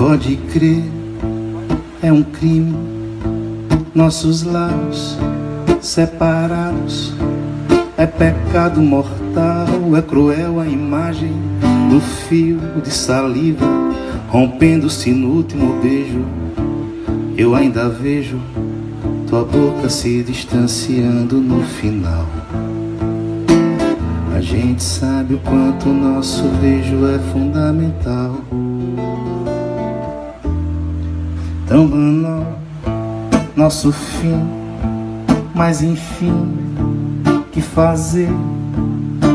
Pode crer, é um crime. Nossos lares separados. É pecado mortal, é cruel a imagem do fio de saliva rompendo-se no último beijo. Eu ainda vejo tua boca se distanciando no final. A gente sabe o quanto nosso beijo é fundamental. Tão banal, nosso fim, mas enfim, que fazer?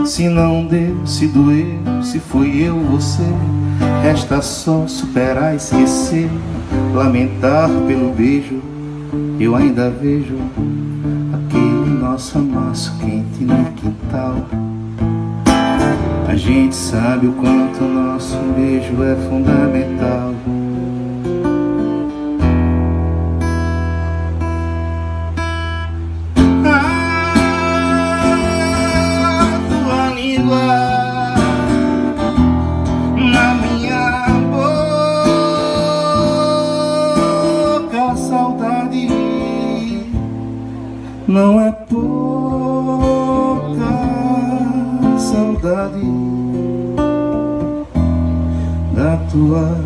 Se não deu, se doeu, se foi eu, você, resta só superar, esquecer, lamentar pelo beijo. Eu ainda vejo aquele nosso amasso quente no quintal. A gente sabe o quanto nosso beijo é fundamental. Não é pouca saudade da tua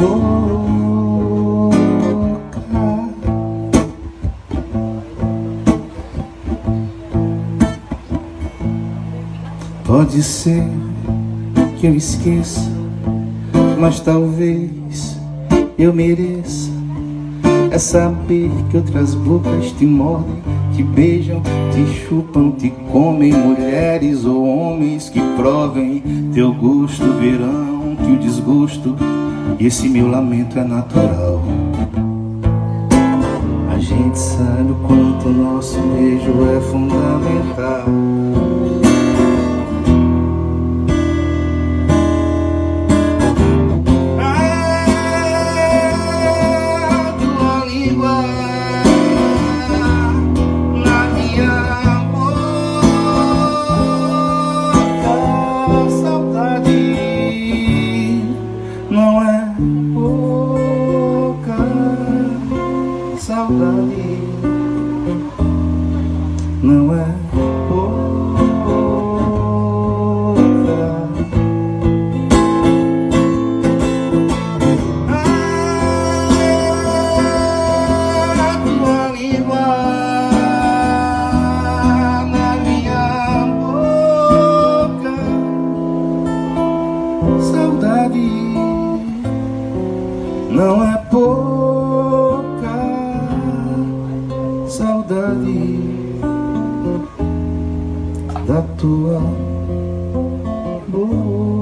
boca. Pode ser que eu esqueça, mas talvez eu mereça é saber que outras bocas te mordem, te beijam, te chupam, te comem, mulheres ou homens que provem teu gosto, verão que o desgosto, e esse meu lamento é natural. A gente sabe o quanto nosso beijo é fundamental. Não é pouca saudade não é não é pouca saudade da tua boca.